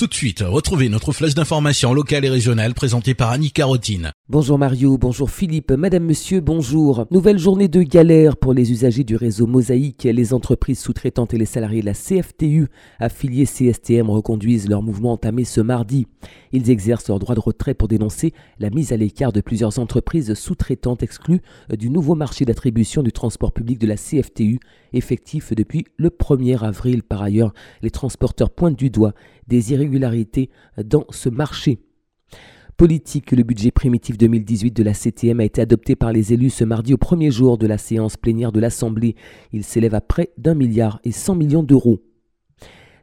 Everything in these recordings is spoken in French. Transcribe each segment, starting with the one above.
Tout de suite, retrouvez notre flèche d'information locale et régionale présentée par Annie Carotine. Bonjour Mario, bonjour Philippe, Madame Monsieur, bonjour. Nouvelle journée de galère pour les usagers du réseau Mosaïque. Les entreprises sous-traitantes et les salariés de la CFTU, affiliés CSTM, reconduisent leur mouvement entamé ce mardi. Ils exercent leur droit de retrait pour dénoncer la mise à l'écart de plusieurs entreprises sous-traitantes exclues du nouveau marché d'attribution du transport public de la CFTU, effectif depuis le 1er avril. Par ailleurs, les transporteurs pointent du doigt des irrégularités dans ce marché. Politique, le budget primitif 2018 de la CTM a été adopté par les élus ce mardi au premier jour de la séance plénière de l'Assemblée. Il s'élève à près d'un milliard et 100 millions d'euros.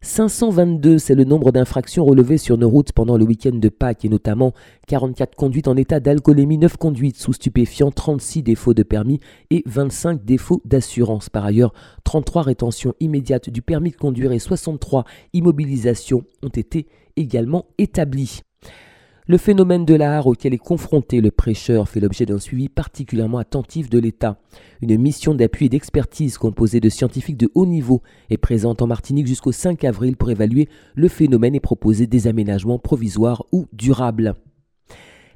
522, c'est le nombre d'infractions relevées sur nos routes pendant le week-end de Pâques et notamment 44 conduites en état d'alcoolémie, 9 conduites sous stupéfiants, 36 défauts de permis et 25 défauts d'assurance. Par ailleurs, 33 rétentions immédiates du permis de conduire et 63 immobilisations ont été également établies. Le phénomène de l'art auquel est confronté le prêcheur fait l'objet d'un suivi particulièrement attentif de l'État. Une mission d'appui et d'expertise composée de scientifiques de haut niveau est présente en Martinique jusqu'au 5 avril pour évaluer le phénomène et proposer des aménagements provisoires ou durables.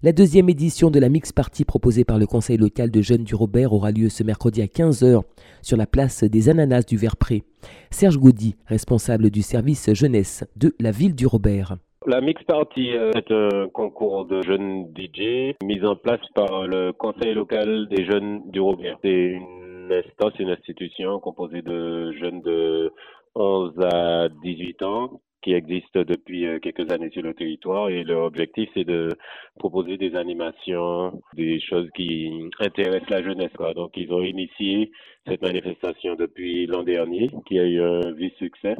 La deuxième édition de la Mix Party proposée par le Conseil local de jeunes du Robert aura lieu ce mercredi à 15h sur la place des Ananas du Verpré. Serge Gaudy, responsable du service jeunesse de la ville du Robert. La Mix Party est un concours de jeunes DJ mis en place par le Conseil local des jeunes du Robert. C'est une instance, une institution composée de jeunes de 11 à 18 ans qui existe depuis euh, quelques années sur le territoire et leur objectif c'est de proposer des animations, des choses qui intéressent la jeunesse. Quoi. Donc ils ont initié cette manifestation depuis l'an dernier qui a eu un vif succès.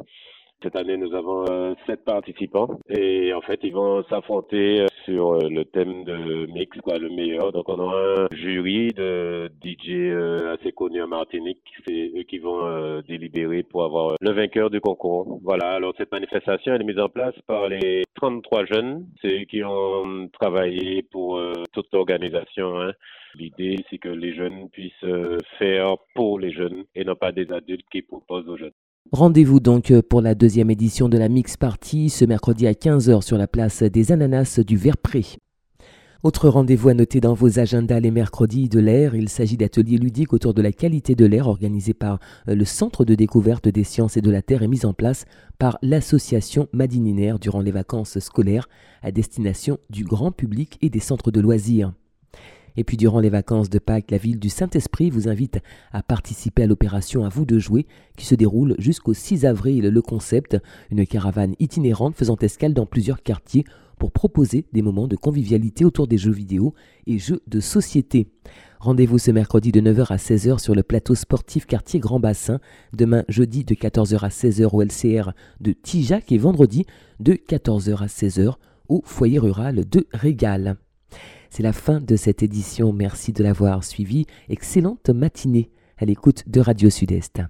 Cette année, nous avons euh, sept participants et en fait, ils vont s'affronter euh, sur euh, le thème de mix, quoi, le meilleur. Donc, on a un jury de DJ assez connu en Martinique. C'est eux qui vont délibérer pour avoir le vainqueur du concours. Voilà. Alors, cette manifestation, elle est mise en place par les 33 jeunes. C'est eux qui ont travaillé pour toute l'organisation. Hein. L'idée, c'est que les jeunes puissent faire pour les jeunes et non pas des adultes qui proposent aux jeunes. Rendez-vous donc euh, pour la deuxième édition de la Mix Party ce mercredi à 15h sur la place des Ananas du Verpré. Autre rendez-vous à noter dans vos agendas les mercredis de l'air, il s'agit d'ateliers ludiques autour de la qualité de l'air organisés par euh, le Centre de découverte des sciences et de la Terre et mis en place par l'association Madininaire durant les vacances scolaires à destination du grand public et des centres de loisirs. Et puis durant les vacances de Pâques, la ville du Saint-Esprit vous invite à participer à l'opération À vous de jouer qui se déroule jusqu'au 6 avril. Le concept, une caravane itinérante faisant escale dans plusieurs quartiers pour proposer des moments de convivialité autour des jeux vidéo et jeux de société. Rendez-vous ce mercredi de 9h à 16h sur le plateau sportif quartier Grand Bassin, demain jeudi de 14h à 16h au LCR de Tijac et vendredi de 14h à 16h au foyer rural de Régal. C'est la fin de cette édition. Merci de l'avoir suivi. Excellente matinée à l'écoute de Radio Sud-Est.